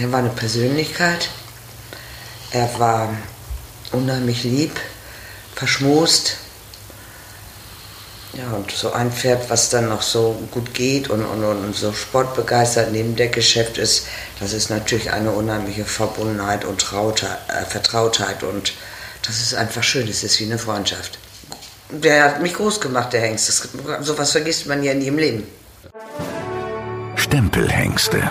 Er war eine Persönlichkeit. Er war unheimlich lieb, verschmust. Ja, und so ein Pferd, was dann noch so gut geht und, und, und so sportbegeistert neben der Geschäft ist, das ist natürlich eine unheimliche Verbundenheit und Trautheit, äh, Vertrautheit und das ist einfach schön, es ist wie eine Freundschaft. Der hat mich groß gemacht, der Hengst. Das, sowas vergisst man ja nie im Leben. Stempelhengste.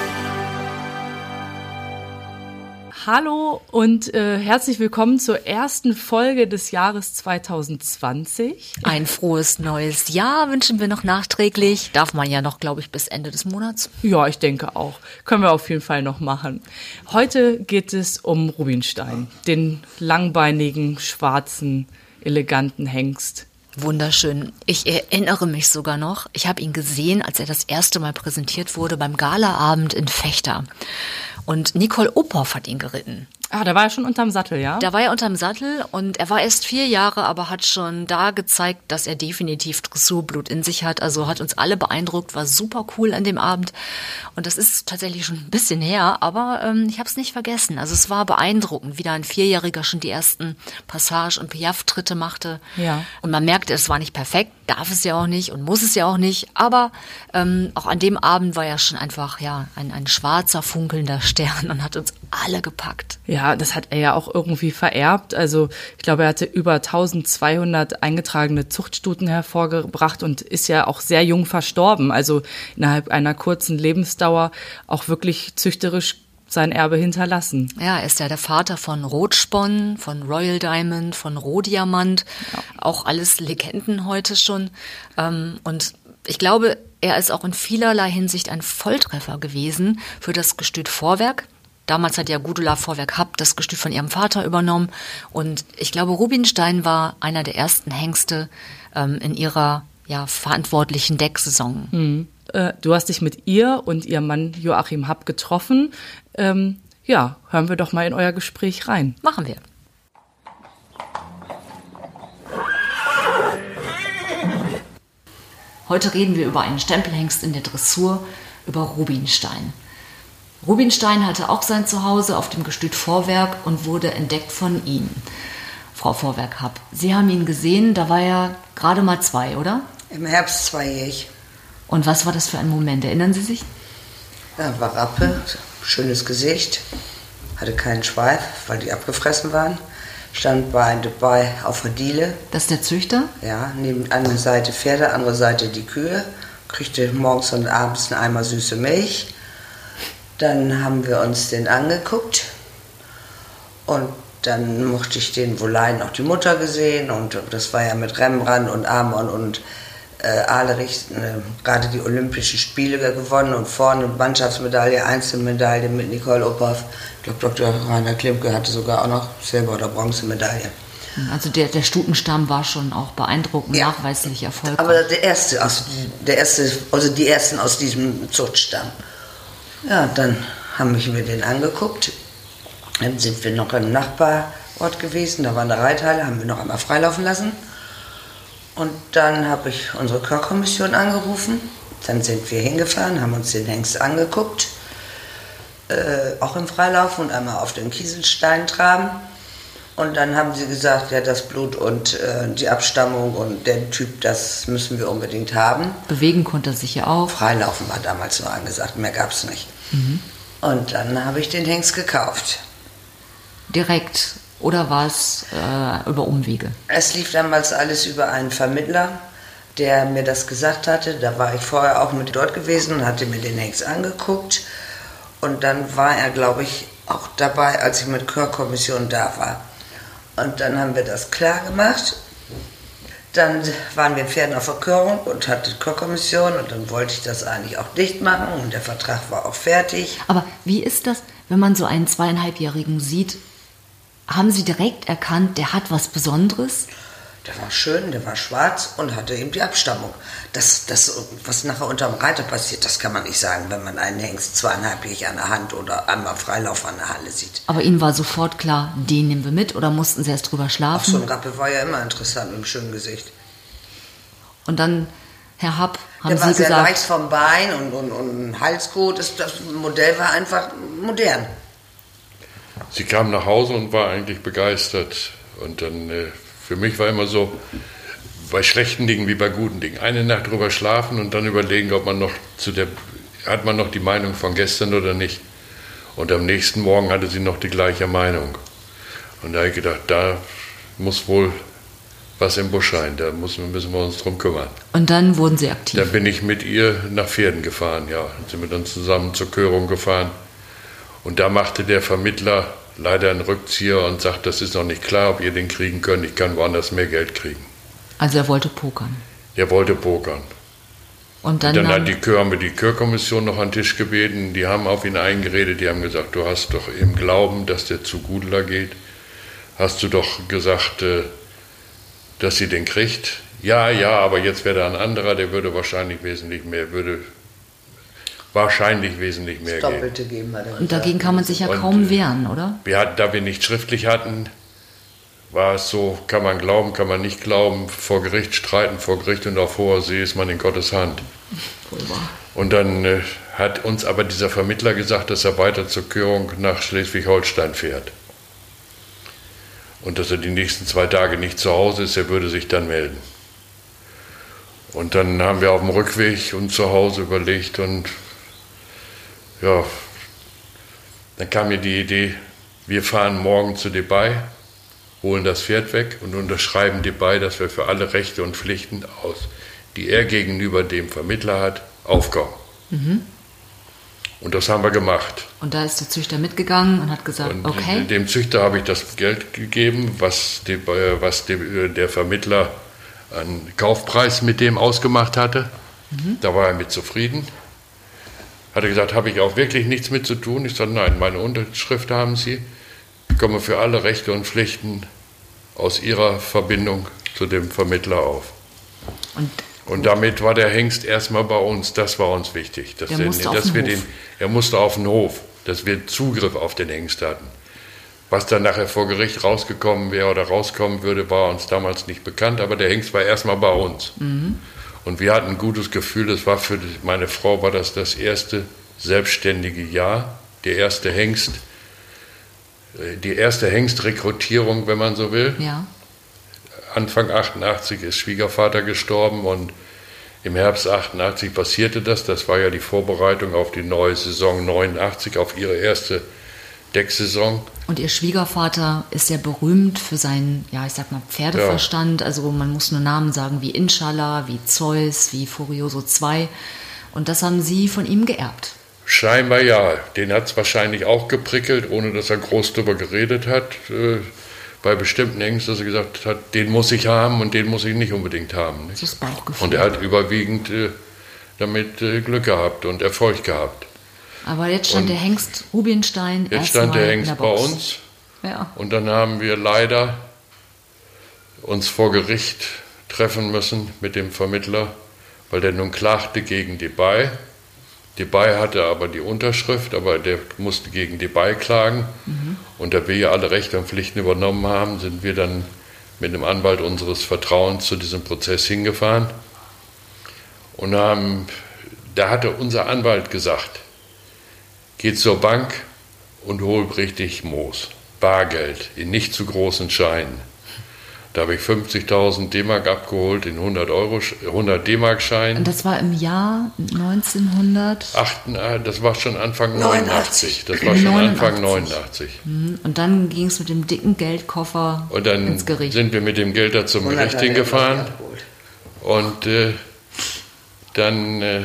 Hallo und äh, herzlich willkommen zur ersten Folge des Jahres 2020. Ein frohes neues Jahr wünschen wir noch nachträglich. Darf man ja noch, glaube ich, bis Ende des Monats. Ja, ich denke auch. Können wir auf jeden Fall noch machen. Heute geht es um Rubinstein, den langbeinigen, schwarzen, eleganten Hengst. Wunderschön. Ich erinnere mich sogar noch, ich habe ihn gesehen, als er das erste Mal präsentiert wurde beim Galaabend in Fechter. Und Nicole Ophoff hat ihn geritten. Ah, da war er schon unterm Sattel, ja? Da war er unterm Sattel und er war erst vier Jahre, aber hat schon da gezeigt, dass er definitiv Dressurblut in sich hat. Also hat uns alle beeindruckt, war super cool an dem Abend. Und das ist tatsächlich schon ein bisschen her, aber ähm, ich habe es nicht vergessen. Also es war beeindruckend, wie da ein Vierjähriger schon die ersten Passage- und Piaf-Tritte machte. Ja. Und man merkte, es war nicht perfekt, darf es ja auch nicht und muss es ja auch nicht. Aber ähm, auch an dem Abend war er schon einfach ja ein, ein schwarzer, funkelnder Stern und hat uns alle gepackt. Ja, das hat er ja auch irgendwie vererbt. Also ich glaube, er hatte über 1200 eingetragene Zuchtstuten hervorgebracht und ist ja auch sehr jung verstorben. Also innerhalb einer kurzen Lebensdauer auch wirklich züchterisch sein Erbe hinterlassen. Ja, er ist ja der Vater von Rotspon, von Royal Diamond, von Rohdiamant. Ja. Auch alles Legenden heute schon. Ähm, und ich glaube, er ist auch in vielerlei Hinsicht ein Volltreffer gewesen für das Gestüt Vorwerk. Damals hat ja Gudula Vorwerk Happ das Gestüt von ihrem Vater übernommen. Und ich glaube, Rubinstein war einer der ersten Hengste ähm, in ihrer ja, verantwortlichen Decksaison. Mhm. Äh, du hast dich mit ihr und ihrem Mann Joachim Happ getroffen. Ähm, ja, hören wir doch mal in euer Gespräch rein. Machen wir. Heute reden wir über einen Stempelhengst in der Dressur, über Rubinstein. Rubinstein hatte auch sein Zuhause auf dem Gestüt Vorwerk und wurde entdeckt von ihm. Frau Vorwerk Happ, Sie haben ihn gesehen, da war er gerade mal zwei, oder? Im Herbst zweijährig. Und was war das für ein Moment? Erinnern Sie sich? Ja, war Rappe, schönes Gesicht, hatte keinen Schweif, weil die abgefressen waren. Stand bei dabei auf der Diele. Das ist der Züchter? Ja, neben einer Seite Pferde, andere Seite die Kühe. Kriegte morgens und abends einen Eimer süße Milch. Dann haben wir uns den angeguckt und dann mochte ich den Wohlein auch die Mutter gesehen und das war ja mit Rembrandt und Amon und äh, Ahlerich äh, gerade die Olympischen Spiele gewonnen und vorne Mannschaftsmedaille, Einzelmedaille mit Nicole Ophoff. Ich glaube, Dr. Rainer Klimke hatte sogar auch noch Silber- oder Bronzemedaille. Also der, der Stutenstamm war schon auch beeindruckend, ja. nachweislich erfolgreich. Aber der erste, aus, der erste, also die ersten aus diesem Zuchtstamm. Ja, dann haben wir den angeguckt. Dann sind wir noch im Nachbarort gewesen, da war eine Reithalle, haben wir noch einmal freilaufen lassen. Und dann habe ich unsere Chorkommission angerufen. Dann sind wir hingefahren, haben uns den Hengst angeguckt, äh, auch im Freilauf und einmal auf den Kieselstein traben. Und dann haben sie gesagt, ja, das Blut und äh, die Abstammung und der Typ, das müssen wir unbedingt haben. Bewegen konnte er sich ja auch. Freilaufen war damals nur angesagt, mehr gab es nicht. Mhm. Und dann habe ich den Hengst gekauft. Direkt oder war es äh, über Umwege? Es lief damals alles über einen Vermittler, der mir das gesagt hatte. Da war ich vorher auch mit dort gewesen und hatte mir den Hengst angeguckt. Und dann war er, glaube ich, auch dabei, als ich mit Chörkommission da war. Und dann haben wir das klar gemacht. Dann waren wir Pferden auf Verkörung und hatte Chorkommission und dann wollte ich das eigentlich auch dicht machen und der Vertrag war auch fertig. Aber wie ist das, wenn man so einen zweieinhalbjährigen sieht? Haben Sie direkt erkannt, der hat was Besonderes? Der war schön, der war schwarz und hatte eben die Abstammung. Das, das, was nachher unterm Reiter passiert, das kann man nicht sagen, wenn man einen Hengst zweieinhalbjährig an der Hand oder einmal Freilauf an der Halle sieht. Aber Ihnen war sofort klar, den nehmen wir mit oder mussten Sie erst drüber Ach, schlafen? so ein Rappe war ja immer interessant mit einem schönen Gesicht. Und dann, Herr Happ, haben Der war Sie sehr gesagt, leicht vom Bein und, und, und Halsgut. Das, das Modell war einfach modern. Sie kam nach Hause und war eigentlich begeistert. Und dann, äh, für mich war immer so, bei schlechten Dingen wie bei guten Dingen, eine Nacht drüber schlafen und dann überlegen, ob man noch zu der, hat man noch die Meinung von gestern oder nicht. Und am nächsten Morgen hatte sie noch die gleiche Meinung. Und da habe ich gedacht, da muss wohl was im Busch sein, da müssen, müssen wir uns drum kümmern. und dann wurden Sie aktiv. Dann bin ich mit ihr nach Pferden gefahren, ja. Dann sind wir dann zusammen zur Körung gefahren. Und da machte der Vermittler leider einen Rückzieher und sagt, das ist noch nicht klar, ob ihr den kriegen könnt. Ich kann woanders mehr Geld kriegen. Also er wollte pokern. Der wollte pokern. Und dann, Dann nahm- hat die Chör, haben wir die Chörkommission noch an den Tisch gebeten. Die haben auf ihn eingeredet. Die haben gesagt, du hast doch im Glauben, dass der zu Gudler geht, hast du doch gesagt, äh, dass sie den kriegt. Ja, ja, aber jetzt wäre da ein anderer, der würde wahrscheinlich wesentlich mehr, würde wahrscheinlich wesentlich mehr Das geben. Doppelte geben wir dann. und dagegen kann man sich ja Und, kaum äh, wehren, oder? Wir hatten, da wir nicht schriftlich hatten, war es so, kann man glauben, kann man nicht glauben, vor Gericht streiten, vor Gericht und auf hoher See ist man in Gottes Hand. Und dann äh, hat uns aber dieser Vermittler gesagt, dass er weiter zur Körung nach Schleswig-Holstein fährt. Und dass er die nächsten zwei Tage nicht zu Hause ist, er würde sich dann melden. Und dann haben wir auf dem Rückweg und zu Hause überlegt und ja, dann kam mir die Idee, wir fahren morgen zu Dubai, holen das Pferd weg und unterschreiben Dubai, dass wir für alle Rechte und Pflichten aus, die er gegenüber dem Vermittler hat, aufkommen. Und das haben wir gemacht. Und da ist der Züchter mitgegangen und hat gesagt, Und okay, dem Züchter habe ich das Geld gegeben, was, die, äh, was die, der Vermittler an Kaufpreis mit dem ausgemacht hatte. Da war er mit zufrieden. Hat er gesagt, habe ich auch wirklich nichts mit zu tun? Ich sagte, nein, meine Unterschrift haben Sie. Ich komme für alle Rechte und Pflichten aus Ihrer Verbindung zu dem Vermittler auf. und Und damit war der Hengst erstmal bei uns. Das war uns wichtig. Dass, Der auf dass den wir Hof. den, er musste auf den Hof, dass wir Zugriff auf den Hengst hatten. Was dann nachher vor Gericht rausgekommen wäre oder rauskommen würde, war uns damals nicht bekannt, aber der Hengst war erstmal bei uns. Und wir hatten ein gutes Gefühl, das war für meine Frau war das das erste selbstständige Jahr, der erste Hengst, äh, die erste Hengstrekrutierung, wenn man so will. ja, Anfang 88 ist Schwiegervater gestorben und im Herbst 88 passierte das. Das war ja die Vorbereitung auf die neue Saison 89, auf ihre erste Decksaison. und ihr Schwiegervater ist ja berühmt für seinen, ja, ich sag mal, Pferdeverstand. Also man muss nur Namen sagen wie Inshallah, wie Zeus, wie Furioso 2. Und das haben Sie von ihm geerbt. Scheinbar ja. Den hat es wahrscheinlich auch geprickelt, ohne dass er groß darüber geredet hat. Äh, bei bestimmten Ängsten, dass er gesagt hat, den muss ich haben und den muss ich nicht unbedingt haben. Nicht? Das ist Bauchgefühl. Und er hat überwiegend äh, damit äh, Glück gehabt und Erfolg gehabt. Aber jetzt stand Und der Hengst Rubinstein Jetzt stand der Hengst der bei uns. Ja. Und dann haben wir leider uns vor Gericht treffen müssen mit dem Vermittler, weil der nun klagte gegen Dubai. Dubai hatte aber die Unterschrift, aber der musste gegen Dubai klagen. Und da wir ja alle Rechte und Pflichten übernommen haben, sind wir dann mit einem Anwalt unseres Vertrauens zu diesem Prozess hingefahren. Und haben, da hatte unser Anwalt gesagt, geht zur Bank und hol richtig Moos, Bargeld, in nicht zu großen Scheinen. Da habe ich 50.000 D-Mark abgeholt in 100, Euro, 100 D-Mark-Scheinen. Und das war im Jahr 1900. Achten, ah, das war schon Anfang 89. 89. Das war schon 89. Anfang 89. Und dann ging es mit dem dicken Geldkoffer Und dann ins Gericht. sind wir mit dem Geld da zum 100 Gericht er hingefahren. Und äh, dann, äh,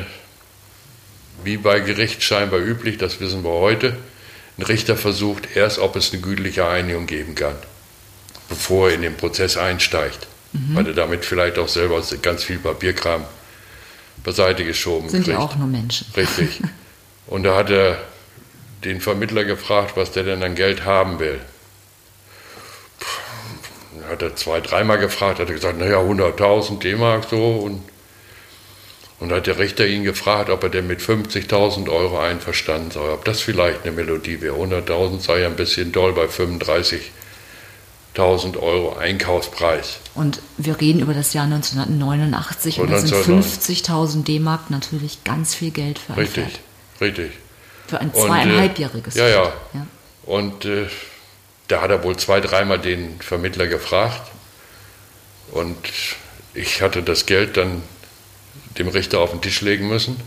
wie bei Gericht scheinbar üblich, das wissen wir heute, ein Richter versucht erst, ob es eine gütliche Einigung geben kann, bevor er in den Prozess einsteigt. mhm. weil er damit vielleicht auch selber ganz viel Papierkram beiseite geschoben Sind kriegt. ja auch nur Menschen. Richtig. Und da hat er den Vermittler gefragt, was der denn an Geld haben will. Puh, hat er zwei, dreimal gefragt, hat er gesagt, naja, 100.000 D-Mark so. Und, und hat der Richter ihn gefragt, ob er denn mit 50.000 Euro einverstanden sei, ob das vielleicht eine Melodie wäre. 100.000 sei ja ein bisschen doll bei 35 1000 Euro Einkaufspreis. Und wir reden über das Jahr 1989 und, und das sind 50.000 D-Mark natürlich ganz viel Geld für ein Richtig, Pferd. richtig. Für ein zweieinhalbjähriges äh, ja, ja, ja. Und äh, da hat er wohl zwei, dreimal den Vermittler gefragt. Und ich hatte das Geld dann dem Richter auf den Tisch legen müssen.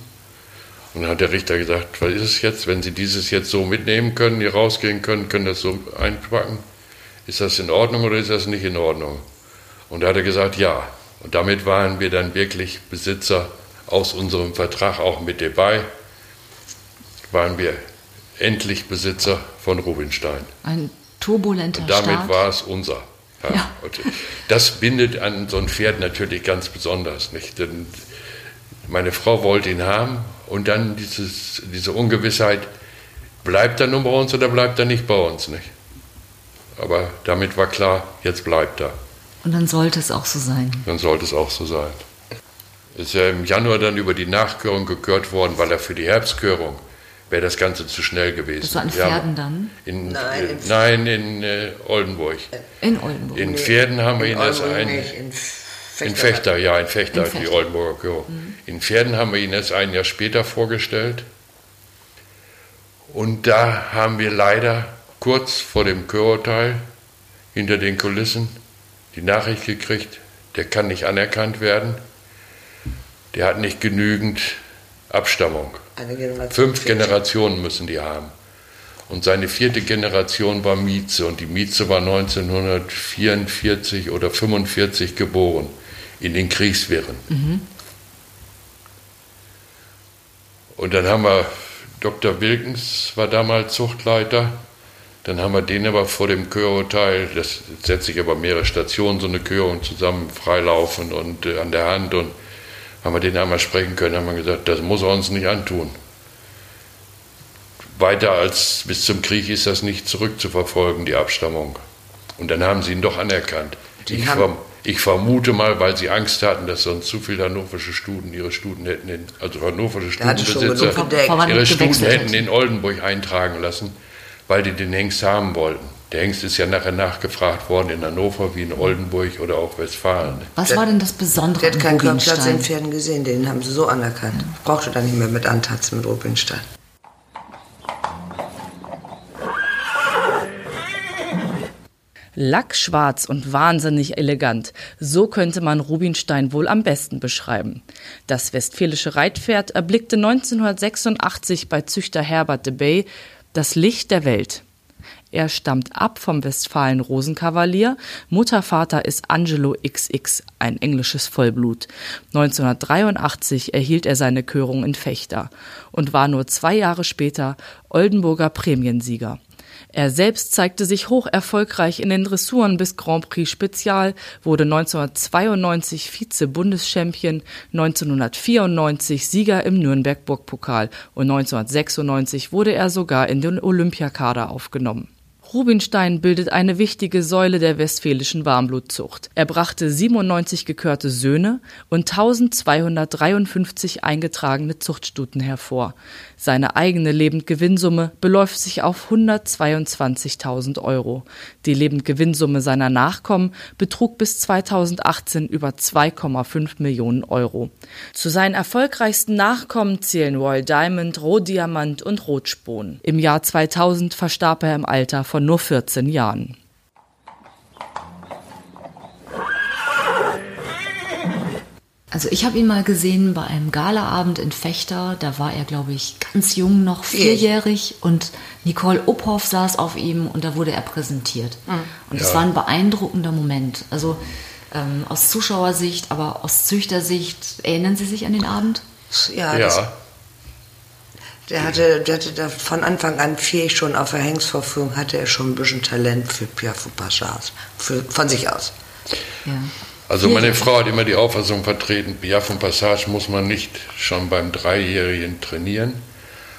Und dann hat der Richter gesagt, was ist es jetzt, wenn Sie dieses jetzt so mitnehmen können, hier rausgehen können, können das so einpacken? ist das in Ordnung oder ist das nicht in Ordnung? Und da hat er gesagt, ja. Und damit waren wir dann wirklich Besitzer aus unserem Vertrag auch mit dabei, waren wir endlich Besitzer von Rubinstein. Ein turbulenter Und damit Start. war es unser. Ja. Ja. das bindet an so ein Pferd natürlich ganz besonders. Nicht? Denn meine Frau wollte ihn haben und dann dieses, diese Ungewissheit, bleibt er nun bei uns oder bleibt er nicht bei uns? Nicht? Aber damit war klar, jetzt bleibt er. Und dann sollte es auch so sein. Dann sollte es auch so sein. Ist ja im Januar dann über die Nachkörung gekürt worden, weil er für die Herbstkörung wäre das Ganze zu schnell gewesen. Das war an Pferden dann? In, nein, in, nein, in äh, Oldenburg. In Oldenburg. In Pferden haben wir ihn erst ein. in, Fechter. in Fechter, ja, in Fechter, in Fechter. die Oldenburger Körung. Mhm. In Pferden haben wir ihn erst ein Jahr später vorgestellt. Und da haben wir leider kurz vor dem Chörurteil hinter den Kulissen die Nachricht gekriegt, der kann nicht anerkannt werden, der hat nicht genügend Abstammung. Generation Fünf Generationen müssen die haben. Und seine vierte Generation war Mieze und die Mieze war 1944 oder 45 geboren in den Kriegswehren. Mhm. Und dann haben wir Dr. Wilkens war damals Zuchtleiter dann haben wir den aber vor dem Chörurteil, das setzt sich aber mehrere Stationen, so eine Chörung zusammen, freilaufen und äh, an der Hand und haben wir den einmal sprechen können, haben wir gesagt, das muss er uns nicht antun. Weiter als bis zum Krieg ist das nicht zurückzuverfolgen, die Abstammung. Und dann haben sie ihn doch anerkannt. Ich, verm ich, vermute mal, weil sie Angst hatten, dass sonst zu viele hannoversche Studen ihre Studen hätten, in, also hannoversche Studenbesitzer ihre Studen hätten in Oldenburg eintragen lassen weil die den Hengst haben wollten. Der Hengst ist ja nachher nachgefragt worden in Hannover wie in Oldenburg oder auch Westfalen. Was der, war denn das Besondere Der hat keinen Kopfplatz in Pferden gesehen, den haben sie so anerkannt. Ja. Brauchte da nicht mehr mit antatzen mit Rubinstein. Lackschwarz und wahnsinnig elegant. So könnte man Rubinstein wohl am besten beschreiben. Das westfälische Reitpferd erblickte 1986 bei Züchter Herbert de Bay das Licht der Welt. Er stammt ab vom Westfalen Rosenkavalier. Muttervater ist Angelo XX, ein englisches Vollblut. 1983 erhielt er seine Körung in Fechter und war nur zwei Jahre später Oldenburger Prämiensieger. Er selbst zeigte sich hoch erfolgreich in den Dressuren bis Grand Prix Spezial, wurde 1992 Vize-Bundeschampion, 1994 Sieger im Nürnberg-Burgpokal und 1996 wurde er sogar in den Olympiakader aufgenommen. Rubinstein bildet eine wichtige Säule der westfälischen Warmblutzucht. Er brachte 97 gekörte Söhne und 1253 eingetragene Zuchtstuten hervor. Seine eigene Lebendgewinnsumme beläuft sich auf 122.000 Euro. Die Lebendgewinnsumme seiner Nachkommen betrug bis 2018 über 2,5 Millionen Euro. Zu seinen erfolgreichsten Nachkommen zählen Royal Diamond, Rohdiamant und Rotspon. Im Jahr 2000 verstarb er im Alter von von nur 14 Jahren. Also ich habe ihn mal gesehen bei einem Galaabend in Fechter. Da war er, glaube ich, ganz jung noch, vierjährig. Und Nicole Uphoff saß auf ihm und da wurde er präsentiert. Mhm. Und es ja. war ein beeindruckender Moment. Also ähm, aus Zuschauersicht, aber aus Züchtersicht. Erinnern Sie sich an den Abend? Ja, ja. Der hatte, der hatte da von Anfang an fähig schon auf der hatte er schon ein bisschen Talent für Piafou Pachas, von sich aus. Ja. Also meine Frau hat immer die Auffassung vertreten, Piaf und Passage muss man nicht schon beim Dreijährigen trainieren,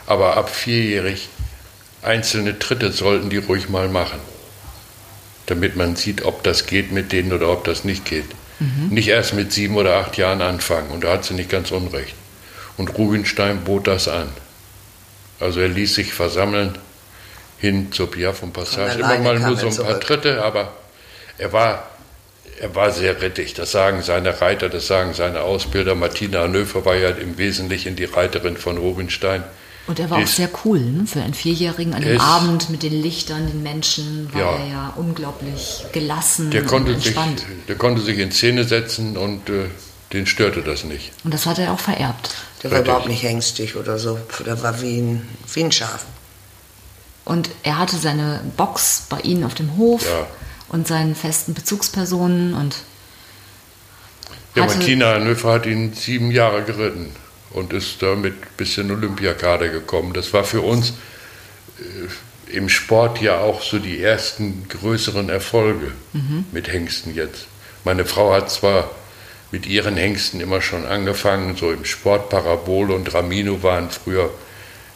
aber ab vierjährig einzelne Tritte sollten die ruhig mal machen, damit man sieht, ob das geht mit denen oder ob das nicht geht. Mhm. Nicht erst mit sieben oder acht Jahren anfangen und da hat sie nicht ganz unrecht. Und Rubinstein bot das an. Also er ließ sich versammeln hin zur Piaf und Passage. Immer mal nur so ein paar Tritte, aber er war er war sehr rettig. Das sagen seine Reiter, das sagen seine Ausbilder. Martina Hanöfer war ja im Wesentlichen die Reiterin von Rubinstein. Und er war auch sehr cool, ne? für einen Vierjährigen an dem Abend mit den Lichtern, den Menschen, war ja, er ja unglaublich gelassen der konnte und entspannt. Sich, der konnte sich in Szene setzen und äh, den störte das nicht. Und das hat er auch vererbt. Der war überhaupt nicht ängstlich oder so. Der war wie ein, wie ein Schaf. Und er hatte seine Box bei Ihnen auf dem Hof. Ja und seinen festen Bezugspersonen und ja, Martina Nöfer hat ihn sieben Jahre geritten und ist damit bis in Olympiakader gekommen. Das war für uns äh, im Sport ja auch so die ersten größeren Erfolge mhm. mit Hengsten jetzt. Meine Frau hat zwar mit ihren Hengsten immer schon angefangen, so im Sport Parabole und Ramino waren früher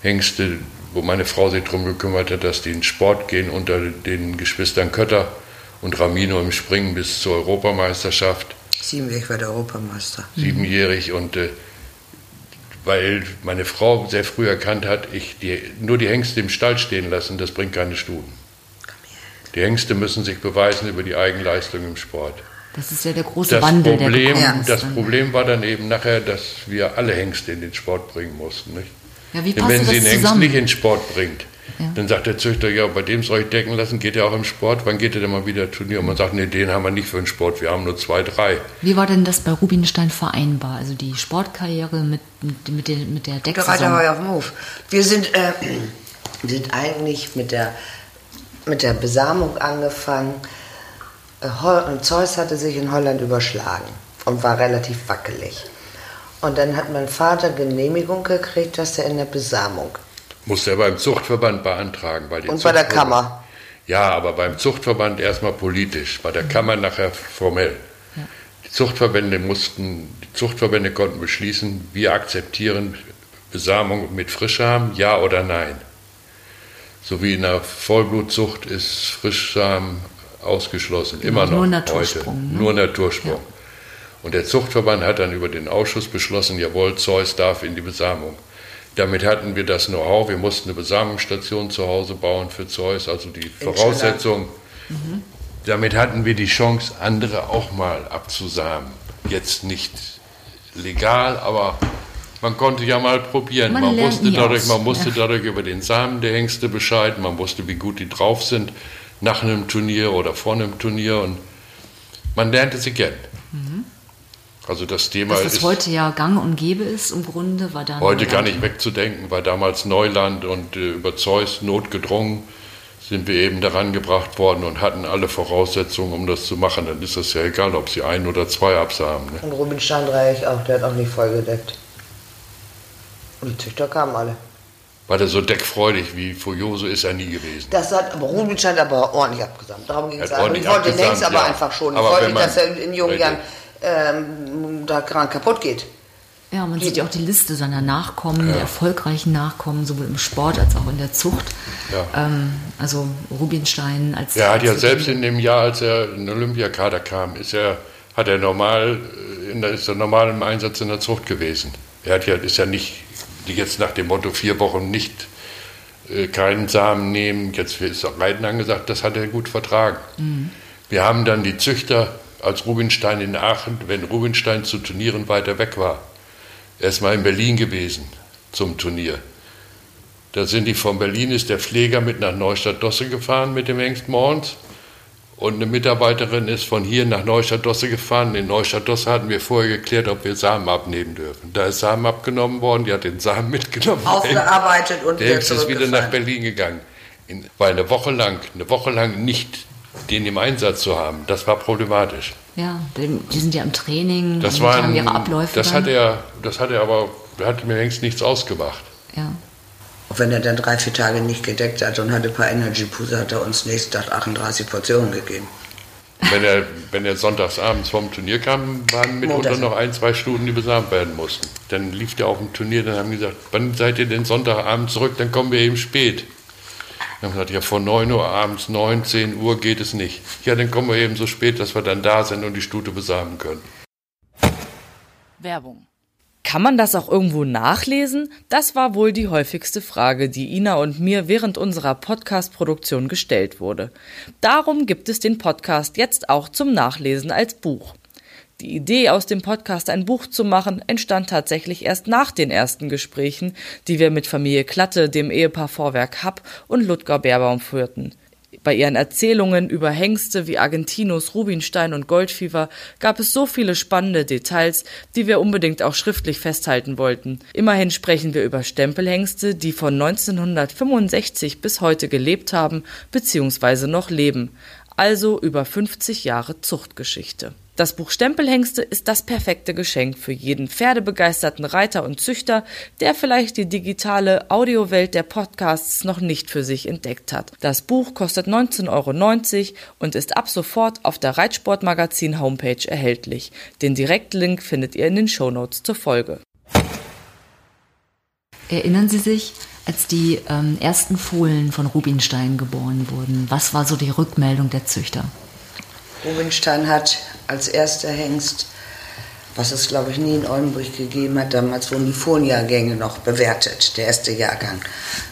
Hengste, wo meine Frau sich darum gekümmert hat, dass die in Sport gehen unter den Geschwistern Kötter und Ramino im Springen bis zur Europameisterschaft. Siebenjährig war der Europameister. Siebenjährig und äh, weil meine Frau sehr früh erkannt hat, ich die, nur die Hengste im Stall stehen lassen, das bringt keine Stuten. Die Hengste müssen sich beweisen über die Eigenleistung im Sport. Das ist ja der große das Wandel, Problem, der ist. Das Problem war dann eben nachher, dass wir alle Hengste in den Sport bringen mussten. Nicht? Ja, wie Denn wenn sie einen Hengst nicht in den Sport bringt, ja. Dann sagt der Züchter, ja, bei dem soll ich decken lassen, geht er auch im Sport, wann geht er denn mal wieder Turnier? Und man sagt, nee, den haben wir nicht für den Sport, wir haben nur zwei, drei. Wie war denn das bei Rubinstein vereinbar? Also die Sportkarriere mit, mit, mit der, mit der Decksaison? Der Reiter war ja auf dem Hof. Wir sind, äh, sind eigentlich mit der, mit der Besamung angefangen. Zeus hatte sich in Holland überschlagen und war relativ wackelig. Und dann hat mein Vater Genehmigung gekriegt, dass er in der Besamung musste er beim Zuchtverband beantragen. Bei Und bei der Kammer? Ja, aber beim Zuchtverband erstmal politisch, bei der. Kammer nachher formell. Ja. Die Zuchtverbände mussten, die Zuchtverbände konnten beschließen, wir akzeptieren Besamung mit Frischsamen, ja oder nein. So wie in der Vollblutzucht ist Frischsamen ausgeschlossen, genau, immer noch nur Natursprung, heute. Ne? Nur Natursprung. Ja. Und der Zuchtverband hat dann über den Ausschuss beschlossen, jawohl, Zeus darf in die Besamung. Damit hatten wir das Know-how. Wir mussten eine Besamungsstation zu Hause bauen für Zeus, also die Voraussetzung. Mhm. Damit hatten wir die Chance, andere auch mal abzusamen. Jetzt nicht legal, aber man konnte ja mal probieren. Man, man wusste, dadurch, man musste ja. dadurch über den Samen der Hengste Bescheid, man wusste, wie gut die drauf sind nach einem Turnier oder vor einem Turnier und man lernte sie kennen. Mhm. Also das Thema Dass das ist heute ja gang und gäbe ist im Grunde, war dann heute gar nicht wegzudenken, war damals Neuland und äh, über Zeus notgedrungen sind wir eben daran gebracht worden und hatten alle Voraussetzungen, um das zu machen. Dann ist das ja egal, ob sie ein oder zwei Absamen. Ne? Und Rubinstein Reich auch, der hat auch nicht vollgedeckt. Und die Züchter kamen alle. War der so deckfreudig wie Furioso ist er nie gewesen. Das hat aber Rubinstein aber ordentlich abgesamt. Darum ging es also. Ich wollte den längst aber ja. einfach schon. Ich aber wollte, dass er in jungen Jahren ähm, da gerade kaputt geht. Ja, man geht. sieht ja auch die Liste seiner Nachkommen, ja. der erfolgreichen Nachkommen, sowohl im Sport als auch in der Zucht. Ja. Ähm, also Rubinstein als. Er hat ja selbst in dem Jahr, als er in den Olympiakader kam, ist er, hat er normal, in der, ist er normal im Einsatz in der Zucht gewesen. Er hat ja, ist ja nicht jetzt nach dem Motto vier Wochen nicht äh, keinen Samen nehmen, jetzt ist Reiten angesagt, das hat er gut vertragen. Mhm. Wir haben dann die Züchter als Rubinstein in Aachen, wenn Rubinstein zu Turnieren weiter weg war. Er ist mal in Berlin gewesen zum Turnier. Da sind die von Berlin, ist der Pfleger mit nach Neustadt-Dosse gefahren mit dem Hengst Morgens. Und eine Mitarbeiterin ist von hier nach Neustadt-Dosse gefahren. In Neustadt-Dosse hatten wir vorher geklärt, ob wir Samen abnehmen dürfen. Da ist Samen abgenommen worden, die hat den Samen mitgenommen. Aufgearbeitet und der ist wieder nach Berlin gegangen. weil eine Woche lang, eine Woche lang nicht den im Einsatz zu haben, das war problematisch. Ja, die sind ja im Training, das waren, haben ihre Abläufe. Das hat er, das hat er aber, hat mir längst nichts ausgemacht. Ja. Auch wenn er dann drei, vier Tage nicht gedeckt hat und hatte ein paar Energy Puse, hat er uns nächsten Tag 38 Portionen gegeben. Wenn er, wenn er sonntags abends vom Turnier kam, waren mitunter Montags. noch ein, zwei Stunden, die besamt werden mussten. Dann lief der auf dem Turnier, dann haben die gesagt, wann seid ihr denn Sonntagabend zurück, dann kommen wir eben spät. Dann haben wir gesagt, ja, vor 9 Uhr abends, 9, 10 Uhr geht es nicht. Ja, dann kommen wir eben so spät, dass wir dann da sind und die Stute besamen können. Werbung. Kann man das auch irgendwo nachlesen? Das war wohl die häufigste Frage, die Ina und mir während unserer Podcast-Produktion gestellt wurde. Darum gibt es den Podcast jetzt auch zum Nachlesen als Buch. Die Idee, aus dem Podcast ein Buch zu machen, entstand tatsächlich erst nach den ersten Gesprächen, die wir mit Familie Klatte, dem Ehepaar Vorwerk Happ und Ludger Beerbaum führten. Bei ihren Erzählungen über Hengste wie Argentinos, Rubinstein und Goldfieber gab es so viele spannende Details, die wir unbedingt auch schriftlich festhalten wollten. Immerhin sprechen wir über Stempelhengste, die von 1965 bis heute gelebt haben bzw. noch leben. Also über 50 Jahre Zuchtgeschichte. Das Buch Stempelhengste ist das perfekte Geschenk für jeden pferdebegeisterten Reiter und Züchter, der vielleicht die digitale Audiowelt der Podcasts noch nicht für sich entdeckt hat. Das Buch kostet 19,90 Euro und ist ab sofort auf der Reitsportmagazin Homepage erhältlich. Den Direktlink findet ihr in den Shownotes zur Folge. Erinnern Sie sich, als die ähm, ersten Fohlen von Rubinstein geboren wurden? Was war so die Rückmeldung der Züchter? Rubinstein hat als erster Hengst, was es glaube ich nie in Oldenburg gegeben hat, damals wurden die Fohlenjahrgänge noch bewertet, der erste Jahrgang.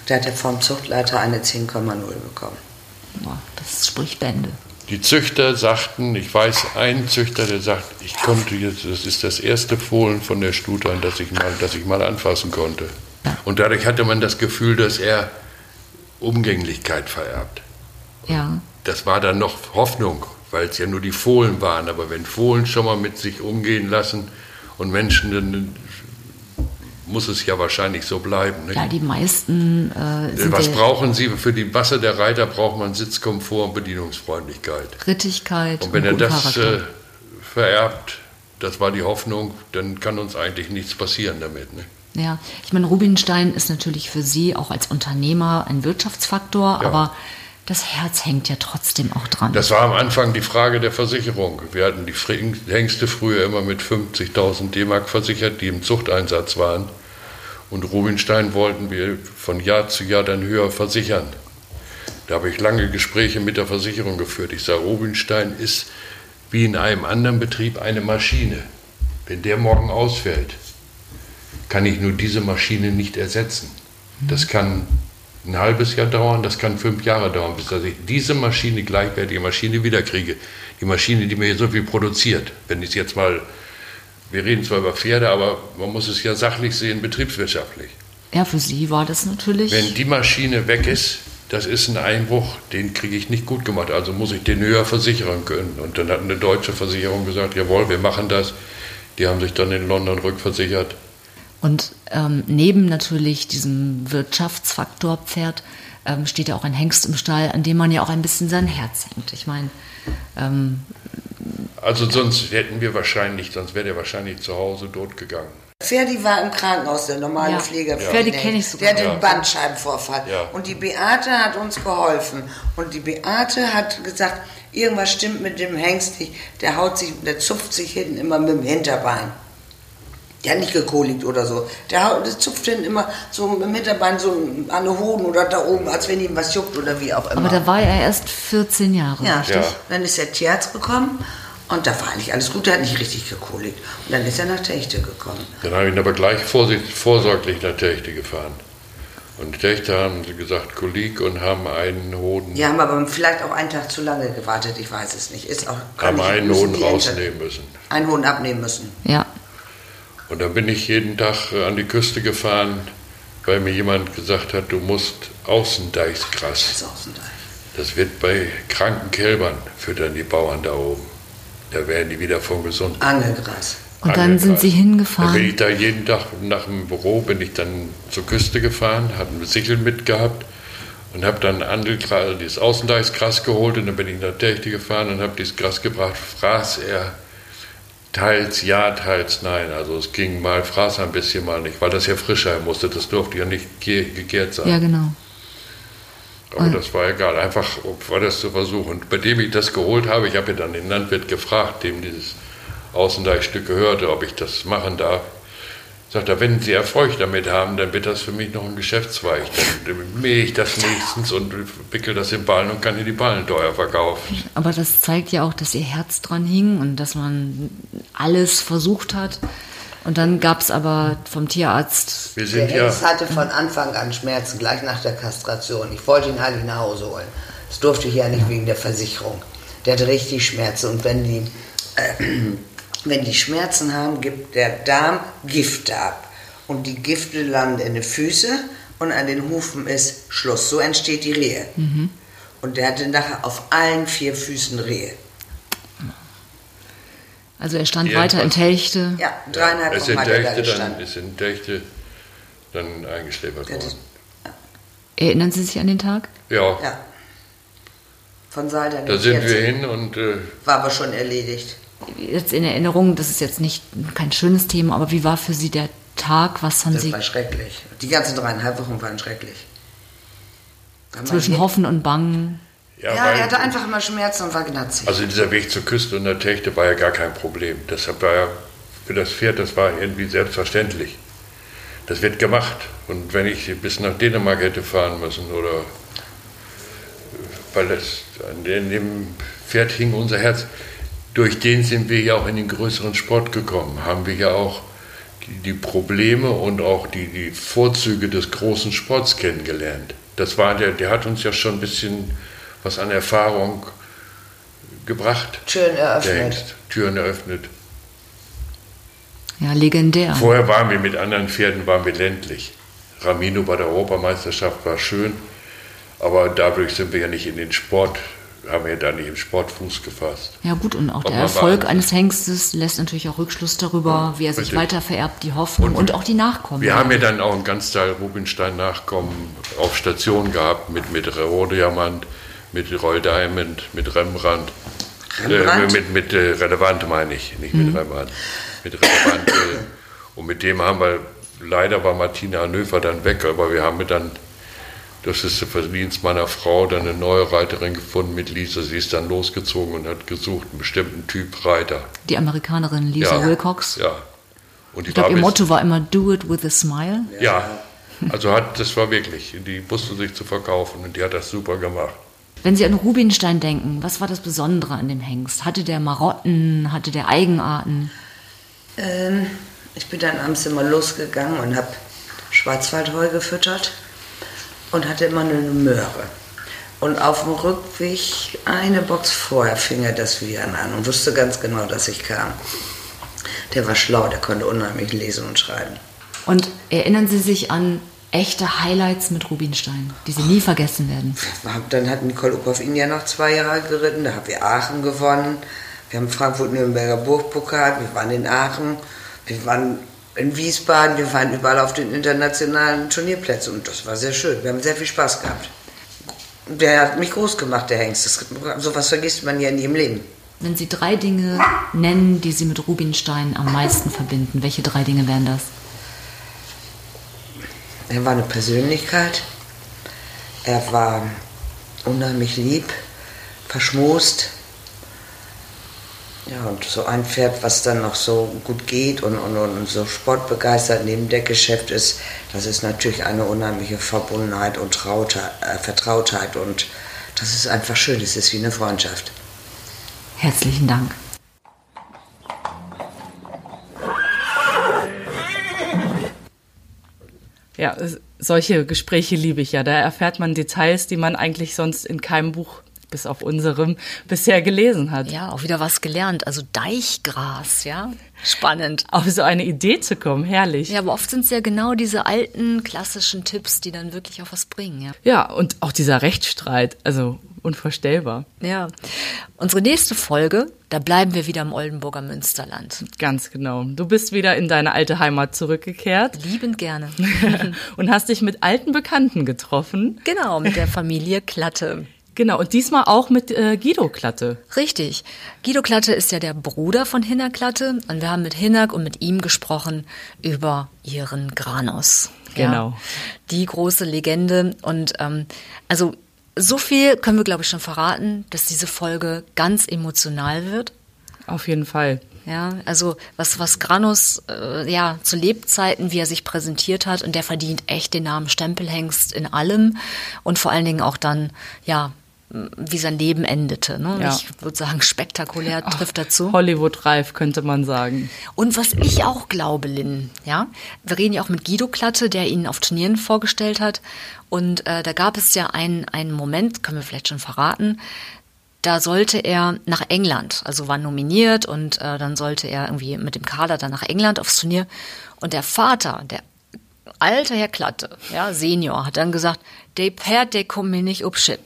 Da hat er vom Zuchtleiter eine 10,0 bekommen. Boah, das spricht Bände. Die Züchter sagten, ich weiß einen Züchter, der sagt, ich konnte jetzt, das ist das erste Fohlen von der Stute, an das ich mal, das ich mal anfassen konnte. Und dadurch hatte man das Gefühl, dass er Umgänglichkeit vererbt. Ja. Das war dann noch Hoffnung, weil es ja nur die Fohlen waren. Aber wenn Fohlen schon mal mit sich umgehen lassen und Menschen, dann muss es ja wahrscheinlich so bleiben. Nicht? Ja, die meisten äh, sind Was brauchen Sie? Für die Masse der Reiter braucht man Sitzkomfort und Bedienungsfreundlichkeit. Rittigkeit Und wenn er guten das äh, vererbt, das war die Hoffnung, dann kann uns eigentlich nichts passieren damit. Ne? Ja, ich meine, Rubinstein ist natürlich für Sie auch als Unternehmer ein Wirtschaftsfaktor, Ja. aber das Herz hängt ja trotzdem auch dran. Das war am Anfang die Frage der Versicherung. Wir hatten die Hengste früher immer mit 50.000 D-Mark versichert, die im Zuchteinsatz waren. Und Rubinstein wollten wir von Jahr zu Jahr dann höher versichern. Da habe ich lange Gespräche mit der Versicherung geführt. Ich sage, Rubinstein ist wie in einem anderen Betrieb eine Maschine. Wenn der morgen ausfällt, kann ich nur diese Maschine nicht ersetzen. Das kann ein halbes Jahr dauern, das kann fünf Jahre dauern, bis dass ich diese Maschine, gleichwertige Maschine wiederkriege. Die Maschine, die mir so viel produziert. Wenn ich es jetzt mal, wir reden zwar über Pferde, aber man muss es ja sachlich sehen, betriebswirtschaftlich. ja, für Sie war das natürlich. Wenn die Maschine weg ist, das ist ein Einbruch, den kriege ich nicht gut gemacht. Also muss ich den höher versichern können. Und dann hat eine deutsche Versicherung gesagt, jawohl, wir machen das. Die haben sich dann in London rückversichert. Und ähm, neben natürlich diesem Wirtschaftsfaktor Pferd ähm, steht ja auch ein Hengst im Stall, an dem man ja auch ein bisschen sein Herz hängt. Ich meine, ähm, Also sonst hätten wir wahrscheinlich, sonst wäre der wahrscheinlich zu Hause tot gegangen. Ferdi war im Krankenhaus, der normale Ja. Pfleger. Ja. Ferdi kenn ich sogar. Der hatte Ja. einen Bandscheibenvorfall. Ja. Und die Beate hat uns geholfen. Und die Beate hat gesagt, irgendwas stimmt mit dem Hengst nicht. Der haut sich, der zupft sich hinten immer mit dem Hinterbein. Der hat nicht gekoligt oder so. Der, zupft hinten immer so mit Hinterbein so an den Hoden oder da oben, als wenn ihm was juckt oder wie auch immer. aber da war er erst 14 Jahre. Ja, richtig? Ja. dann ist der Tierarzt gekommen und da war eigentlich alles gut, der hat nicht richtig gekoligt. Und dann ist er nach Techte gekommen. Dann habe ich ihn aber gleich vorsorglich nach Techte gefahren. Und Techte haben sie gesagt, Kolik und haben einen Hoden, Die haben aber vielleicht auch einen Tag zu lange gewartet, ich weiß es nicht. Ist auch, kann haben nicht- einen Hoden rausnehmen müssen. Einen Hoden abnehmen müssen. Ja. Und dann bin ich jeden Tag äh, an die Küste gefahren, weil mir jemand gesagt hat, du musst Außendeichsgras. Das ein Teil. Das wird bei kranken Kälbern, füttern die Bauern da oben. Da werden die wieder von gesund. Angelgras. Und dann sind Sie hingefahren. Dann bin ich da jeden Tag nach dem Büro, bin ich dann zur Küste gefahren, hatte eine Sichel mitgehabt und habe dann Angelgras, dieses Außendeichsgras geholt und dann bin ich nach Techte gefahren und habe dieses Gras gebracht, fraß er teils ja, teils nein. Also es ging mal, fraß ein bisschen, mal nicht, weil das ja frisch sein musste, das durfte ja nicht ge gegärt sein. Ja, genau. Aber das war egal, einfach war das zu versuchen. Und bei dem ich das geholt habe, ich habe ja dann den Landwirt gefragt, dem dieses Außendeichstück gehörte, ob ich das machen darf. Sagt er, wenn Sie Erfolg damit haben, dann wird das für mich noch ein Geschäftszweig. Dann mähe ich das nächstens und wickel das in Ballen und kann hier die Ballen teuer verkaufen. Aber das zeigt ja auch, dass Ihr Herz dran hing und dass man alles versucht hat. Und dann gab es aber vom Tierarzt. Wir sind Der ja, Hengst hatte von Anfang an Schmerzen, gleich nach der Kastration. Ich wollte ihn eigentlich nach Hause holen. Das durfte ich ja nicht wegen der Versicherung. Der hatte richtig Schmerzen. Und wenn die, äh, wenn die Schmerzen haben, gibt der Darm Gifte ab. Und die Gifte landen in den Füßen und an den Hufen ist Schluss. So entsteht die Rehe. Und der hatte nachher auf allen vier Füßen Rehe. Also er stand Jedenfalls- weiter in Telchte. Ja, dreieinhalb es Wochen hat er da dann, ist entdeckte dann eingeschläfert Ja, worden. Erinnern Sie sich an den Tag? Ja, Ja. Von Salda da sind wir hin und äh, War aber schon erledigt. Jetzt in Erinnerung, das ist jetzt nicht kein schönes Thema, aber wie war für Sie der Tag? Was haben Das Sie war schrecklich. Die ganzen dreieinhalb Wochen waren schrecklich. Da zwischen Hoffen und Bangen? ja, Ja, weil, er hatte einfach immer Schmerzen und war gnatzig. also dieser Weg zur Küste und der Techte war ja gar kein Problem. Deshalb war ja für das Pferd, das war irgendwie selbstverständlich. Das wird gemacht. Und wenn ich bis nach Dänemark hätte fahren müssen oder weil das an dem Pferd hing unser Herz. Durch den sind wir ja auch in den größeren Sport gekommen, haben wir ja auch die, die Probleme und auch die, die Vorzüge des großen Sports kennengelernt. Das war der, der hat uns ja schon ein bisschen was an Erfahrung gebracht. Türen eröffnet. Hengst, Türen eröffnet. Ja, legendär. Vorher waren wir mit anderen Pferden waren wir ländlich. Ramino bei der Europameisterschaft war schön, aber dadurch sind wir ja nicht in den Sport, haben wir da nicht im Sport Fuß gefasst. Ja gut, und auch Aber der Erfolg eines Hengstes lässt natürlich auch Rückschluss darüber, wie er sich weiter vererbt, die Hoffnung und, auch die Nachkommen. Wir haben ja dann auch einen Ganzteil Rubinstein-Nachkommen auf Station gehabt mit, mit Rodiamant, mit Roy Diamond, mit Rembrandt. Rembrandt? Äh, mit mit äh, Relevant meine ich, nicht mit Rembrandt. Mit Relevant. äh, und mit dem haben wir, leider war Martina Hanöfer dann weg, aber wir haben mit dann, das ist der Verdienst meiner Frau, dann eine neue Reiterin gefunden mit Lisa. Sie ist dann losgezogen und hat gesucht, einen bestimmten Typ Reiter. Die Amerikanerin Lisa Ja. Wilcox. Ja. Und Ich glaube, ihr Motto war immer Do it with a smile. Ja, also hat, das war wirklich, die wusste sich zu verkaufen und die hat das super gemacht. Wenn Sie an Rubinstein denken, was war das Besondere an dem Hengst? Hatte der Marotten, hatte der Eigenarten? Ähm, ich bin dann abends immer losgegangen und habe Schwarzwaldheu gefüttert und hatte immer eine Möhre. Und auf dem Rückweg, eine Box vorher, fing er das Viren an und wusste ganz genau, dass ich kam. Der war schlau, der konnte unheimlich lesen und schreiben. Und erinnern Sie sich an echte Highlights mit Rubinstein, die Sie nie vergessen werden? Dann hat Nicole Uphoff ihn ja noch zwei Jahre geritten, da haben wir Aachen gewonnen. Wir haben Frankfurt-Nürnberger Burgpokal, wir waren in Aachen, wir waren in Wiesbaden, wir waren überall auf den internationalen Turnierplätzen und das war sehr schön. Wir haben sehr viel Spaß gehabt. Der hat mich groß gemacht, der Hengst. Das, sowas vergisst man ja nie im Leben. Wenn Sie drei Dinge nennen, die Sie mit Rubinstein am meisten verbinden, welche drei Dinge wären das? Er war eine Persönlichkeit. Er war unheimlich lieb, verschmust. Ja, und so ein Pferd, was dann noch so gut geht und, und, und so sportbegeistert neben der Geschäft ist, das ist natürlich eine unheimliche Verbundenheit und Traute, äh, Vertrautheit. Und das ist einfach schön, es ist wie eine Freundschaft. Herzlichen Dank. Ja, solche Gespräche liebe ich ja. Da erfährt man Details, die man eigentlich sonst in keinem Buch, bis auf unserem, bisher gelesen hat. Ja, auch wieder was gelernt. Also Deichgras, ja. Spannend. Auf so eine Idee zu kommen, herrlich. Ja, aber oft sind es ja genau diese alten klassischen Tipps, die dann wirklich auch was bringen, ja. Ja, und auch dieser Rechtsstreit, also unvorstellbar. Ja. Unsere nächste Folge, da bleiben wir wieder im Oldenburger Münsterland. Ganz genau. Du bist wieder in deine alte Heimat zurückgekehrt Liebend gerne. und hast dich mit alten Bekannten getroffen. genau, mit der Familie Klatte. Genau, und diesmal auch mit äh, Guido Klatte. Richtig. Guido Klatte ist ja der Bruder von Hinner Klatte und wir haben mit Hinnack und mit ihm gesprochen über ihren Granos. Genau. Die große Legende und ähm, also so viel können wir, glaube ich, schon verraten, dass diese Folge ganz emotional wird. Auf jeden Fall. Ja, also was, was Granus äh, ja zu Lebzeiten, wie er sich präsentiert hat, und der verdient echt den Namen Stempelhengst in allem und vor allen Dingen auch dann, ja, wie sein Leben endete. Ne? Ja. Ich würde sagen, spektakulär trifft dazu. Hollywood-reif, könnte man sagen. Und was ich auch glaube, Lynn, ja, wir reden ja auch mit Guido Klatte, der ihn auf Turnieren vorgestellt hat. Und äh, da gab es ja einen, einen Moment, können wir vielleicht schon verraten, da sollte er nach England, also war nominiert und äh, dann sollte er irgendwie mit dem Kader dann nach England aufs Turnier. Und der Vater, der alte Herr Klatte, ja, Senior, hat dann gesagt, der Pferd, der kommt mir nicht up shit.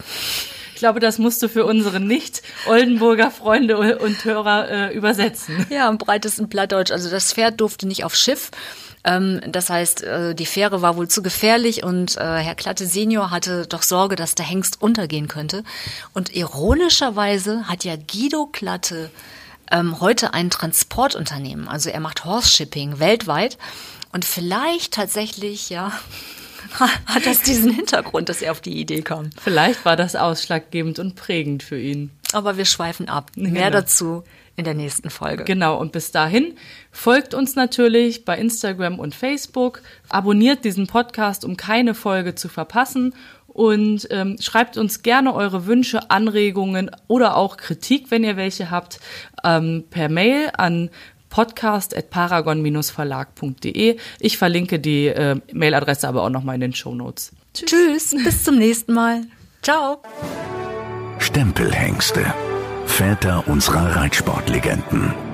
Ich glaube, das musst du für unsere nicht-Oldenburger Freunde und Hörer äh, übersetzen. Ja, im breitesten Plattdeutsch. Also das Pferd durfte nicht aufs Schiff. Ähm, das heißt, äh, die Fähre war wohl zu gefährlich und äh, Herr Klatte Senior hatte doch Sorge, dass der Hengst untergehen könnte. Und ironischerweise hat ja Guido Klatte ähm, heute ein Transportunternehmen. Also er macht Horse Shipping weltweit. Und vielleicht tatsächlich, ja, hat das diesen Hintergrund, dass er auf die Idee kam. Vielleicht war das ausschlaggebend und prägend für ihn. Aber wir schweifen ab. Mehr genau. dazu in der nächsten Folge. Genau, und bis dahin folgt uns natürlich bei Instagram und Facebook, abonniert diesen Podcast, um keine Folge zu verpassen und ähm, schreibt uns gerne eure Wünsche, Anregungen oder auch Kritik, wenn ihr welche habt, ähm, per Mail an podcast.paragon-verlag.de. Ich verlinke die äh, Mailadresse aber auch nochmal in den Show Notes. Tschüss. Tschüss, bis zum nächsten Mal. Ciao. Stempelhengste. Väter unserer Reitsportlegenden.